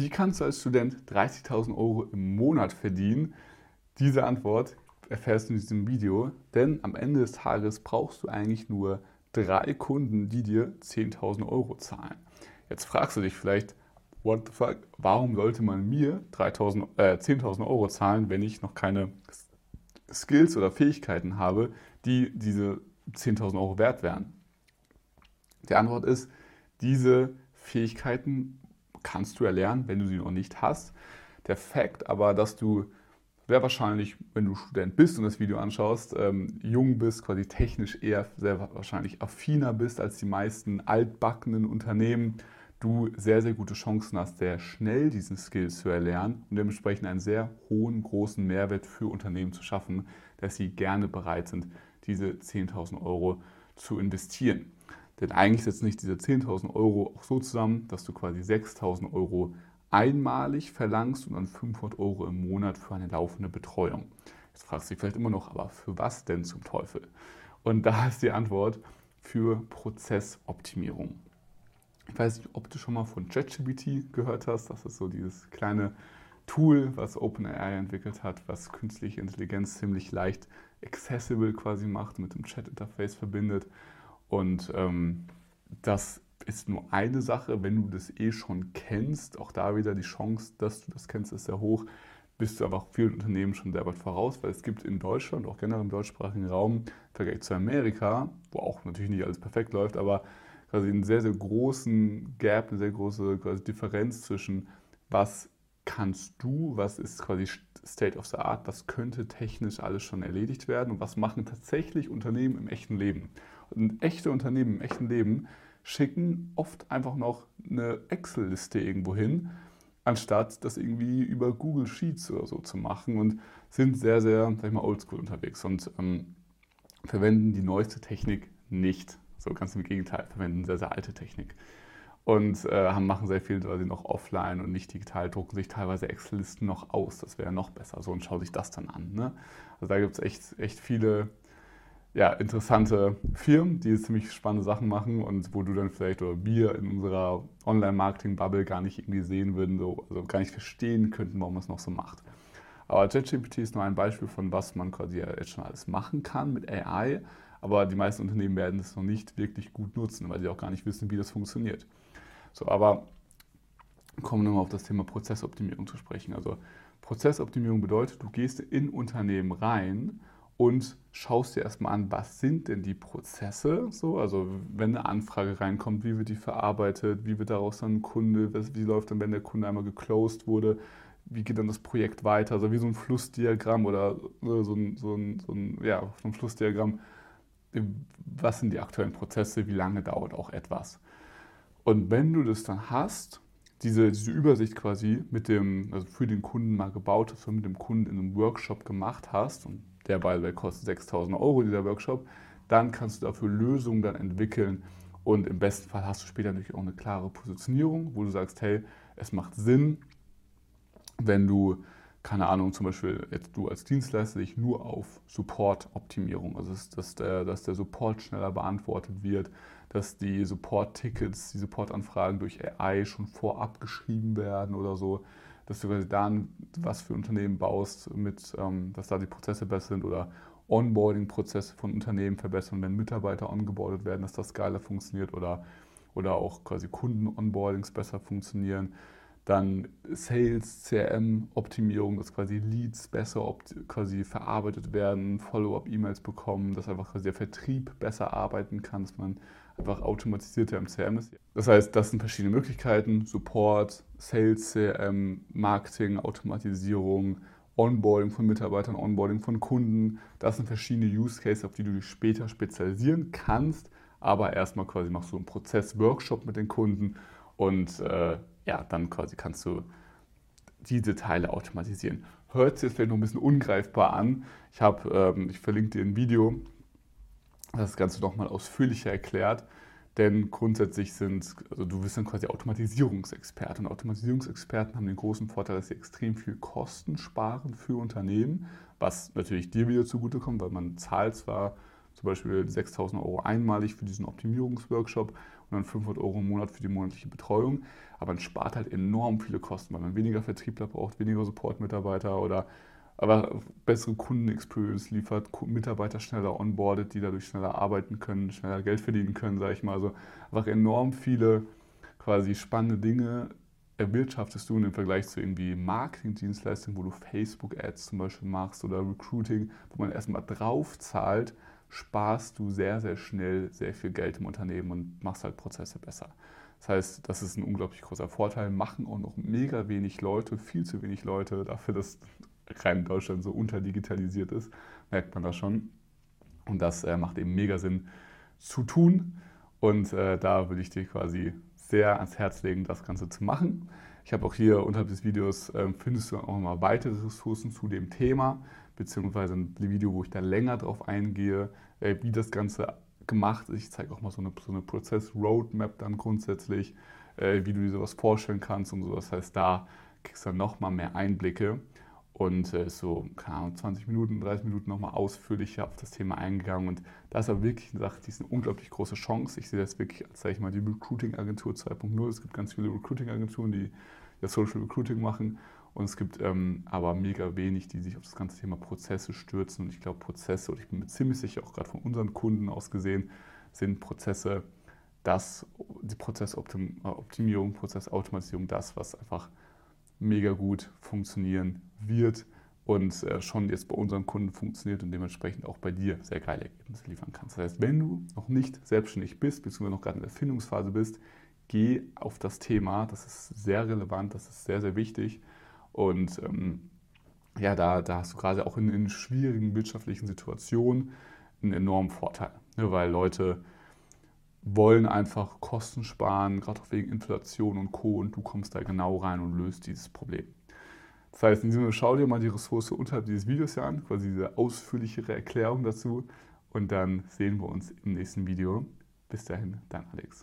Wie kannst du als Student 30.000 Euro im Monat verdienen? Diese Antwort erfährst du in diesem Video, denn am Ende des Tages brauchst du eigentlich nur drei Kunden, die dir 10.000 Euro zahlen. Jetzt fragst du dich vielleicht, what the fuck, warum sollte man mir äh, 10.000 Euro zahlen, wenn ich noch keine Skills oder Fähigkeiten habe, die diese 10.000 Euro wert wären? Die Antwort ist, diese Fähigkeiten kannst du erlernen, wenn du sie noch nicht hast. Der Fakt aber, dass du sehr wahrscheinlich, wenn du Student bist und das Video anschaust, ähm, jung bist, quasi technisch eher sehr wahrscheinlich affiner bist als die meisten altbackenen Unternehmen, du sehr, sehr gute Chancen hast, sehr schnell diesen Skills zu erlernen und dementsprechend einen sehr hohen, großen Mehrwert für Unternehmen zu schaffen, dass sie gerne bereit sind, diese 10.000 Euro zu investieren. Denn eigentlich setzt nicht diese 10.000 Euro auch so zusammen, dass du quasi 6.000 Euro einmalig verlangst und dann 500 Euro im Monat für eine laufende Betreuung. Jetzt fragst du dich vielleicht immer noch, aber für was denn zum Teufel? Und da ist die Antwort für Prozessoptimierung. Ich weiß nicht, ob du schon mal von ChatGPT gehört hast. Das ist so dieses kleine Tool, was OpenAI entwickelt hat, was künstliche Intelligenz ziemlich leicht accessible quasi macht, mit dem Chat-Interface verbindet. Und ähm, das ist nur eine Sache, wenn du das eh schon kennst, auch da wieder die Chance, dass du das kennst, ist sehr hoch, bist du einfach vielen Unternehmen schon sehr weit voraus, weil es gibt in Deutschland, auch generell im deutschsprachigen Raum, im Vergleich zu Amerika, wo auch natürlich nicht alles perfekt läuft, aber quasi einen sehr, sehr großen Gap, eine sehr große quasi Differenz zwischen was kannst du, was ist quasi State of the Art, was könnte technisch alles schon erledigt werden und was machen tatsächlich Unternehmen im echten Leben. Echte Unternehmen im echten Leben schicken oft einfach noch eine Excel-Liste irgendwo hin, anstatt das irgendwie über Google Sheets oder so zu machen und sind sehr, sehr, sag ich mal, oldschool unterwegs und ähm, verwenden die neueste Technik nicht. So ganz im Gegenteil, verwenden sehr, sehr alte Technik. Und äh, machen sehr viel quasi noch offline und nicht digital, drucken sich teilweise Excel-Listen noch aus. Das wäre noch besser. So und schau sich das dann an. Ne? Also da gibt es echt, echt viele ja, interessante Firmen, die ziemlich spannende Sachen machen und wo du dann vielleicht oder wir in unserer Online-Marketing-Bubble gar nicht irgendwie sehen würden, so, also gar nicht verstehen könnten, warum man es noch so macht. Aber ChatGPT ist nur ein Beispiel von was man quasi jetzt schon alles machen kann mit AI, aber die meisten Unternehmen werden es noch nicht wirklich gut nutzen, weil sie auch gar nicht wissen, wie das funktioniert. So, aber kommen wir nochmal auf das Thema Prozessoptimierung zu sprechen. Also Prozessoptimierung bedeutet, du gehst in Unternehmen rein und schaust dir erstmal an, was sind denn die Prozesse, so, also wenn eine Anfrage reinkommt, wie wird die verarbeitet, wie wird daraus dann ein Kunde, wie läuft dann, wenn der Kunde einmal geclosed wurde, wie geht dann das Projekt weiter, also wie so ein Flussdiagramm oder so ein, so ein, so ein, ja, so ein Flussdiagramm, was sind die aktuellen Prozesse, wie lange dauert auch etwas. Und wenn du das dann hast, diese, diese Übersicht quasi mit dem, also für den Kunden mal gebaut hast mit dem Kunden in einem Workshop gemacht hast und der by the way kostet 6000 Euro, dieser Workshop, dann kannst du dafür Lösungen dann entwickeln. Und im besten Fall hast du später natürlich auch eine klare Positionierung, wo du sagst, hey, es macht Sinn, wenn du, keine Ahnung, zum Beispiel jetzt du als Dienstleister dich nur auf Support-Optimierung, also dass, dass, der, dass der Support schneller beantwortet wird, dass die Support-Tickets, die Support-Anfragen durch AI schon vorab geschrieben werden oder so, dass du quasi da was für Unternehmen baust, mit, ähm, dass da die Prozesse besser sind oder Onboarding-Prozesse von Unternehmen verbessern, wenn Mitarbeiter ongeboardet werden, dass das geiler funktioniert oder, oder auch quasi Kunden-Onboardings besser funktionieren. Dann Sales, CRM-Optimierung, dass quasi Leads besser quasi verarbeitet werden, Follow-up-E-Mails bekommen, dass einfach quasi der Vertrieb besser arbeiten kann, dass man einfach CRM ist. Das heißt, das sind verschiedene Möglichkeiten: Support, Sales, CRM, Marketing, Automatisierung, Onboarding von Mitarbeitern, Onboarding von Kunden. Das sind verschiedene Use Cases, auf die du dich später spezialisieren kannst. Aber erstmal quasi machst du einen Prozess-Workshop mit den Kunden und äh, ja, dann quasi kannst du diese Teile automatisieren. Hört sich jetzt vielleicht noch ein bisschen ungreifbar an. Ich habe, ähm, ich verlinke dir ein Video, das Ganze nochmal ausführlicher erklärt. Denn grundsätzlich sind, also du bist dann quasi Automatisierungsexperte. Und Automatisierungsexperten haben den großen Vorteil, dass sie extrem viel Kosten sparen für Unternehmen, was natürlich dir wieder zugutekommt, weil man zahlt zwar zum Beispiel 6000 Euro einmalig für diesen Optimierungsworkshop und dann 500 Euro im Monat für die monatliche Betreuung. Aber man spart halt enorm viele Kosten, weil man weniger Vertriebler braucht, weniger Support-Mitarbeiter oder aber bessere Kundenexperience liefert, Mitarbeiter schneller onboardet, die dadurch schneller arbeiten können, schneller Geld verdienen können, sage ich mal. Also einfach enorm viele quasi spannende Dinge erwirtschaftest du im Vergleich zu irgendwie Marketingdienstleistungen, wo du Facebook-Ads zum Beispiel machst oder Recruiting, wo man erstmal drauf zahlt, sparst du sehr, sehr schnell sehr viel Geld im Unternehmen und machst halt Prozesse besser. Das heißt, das ist ein unglaublich großer Vorteil. Machen auch noch mega wenig Leute, viel zu wenig Leute dafür, dass rein Deutschland so unterdigitalisiert ist, merkt man das schon. Und das äh, macht eben mega Sinn zu tun. Und äh, da würde ich dir quasi sehr ans Herz legen, das Ganze zu machen. Ich habe auch hier unterhalb des Videos, äh, findest du auch noch weitere Ressourcen zu dem Thema, beziehungsweise ein Video, wo ich da länger drauf eingehe, äh, wie das Ganze gemacht ist. Ich zeige auch mal so eine, so eine Prozess-Roadmap dann grundsätzlich, äh, wie du dir sowas vorstellen kannst und so. Das heißt, da kriegst du dann nochmal mehr Einblicke und äh, so, keine Ahnung, 20 Minuten, 30 Minuten nochmal ausführlicher auf das Thema eingegangen. Und das ist aber wirklich eine Sache, die ist eine unglaublich große Chance. Ich sehe das wirklich als, sage ich mal, die Recruiting-Agentur 2.0. Es gibt ganz viele Recruiting-Agenturen, die das Social Recruiting machen. Und es gibt ähm, aber mega wenig, die sich auf das ganze Thema Prozesse stürzen. Und ich glaube, Prozesse, und ich bin mir ziemlich sicher, auch gerade von unseren Kunden aus gesehen, sind Prozesse, das, die Prozessoptimierung, Prozessautomatisierung, das, was einfach mega gut funktionieren wird und äh, schon jetzt bei unseren Kunden funktioniert und dementsprechend auch bei dir sehr geile Ergebnisse liefern kannst. Das heißt, wenn du noch nicht selbstständig bist, beziehungsweise noch gerade in der Findungsphase bist, geh auf das Thema. Das ist sehr relevant, das ist sehr, sehr wichtig. Und ähm, ja, da, da hast du gerade auch in, in schwierigen wirtschaftlichen Situationen einen enormen Vorteil, ne, weil Leute wollen einfach Kosten sparen, gerade auch wegen Inflation und Co. Und du kommst da genau rein und löst dieses Problem. Das heißt, in diesem Sinne, schau dir mal die Ressource unterhalb dieses Videos hier an, quasi diese ausführlichere Erklärung dazu. Und dann sehen wir uns im nächsten Video. Bis dahin, dein Alex.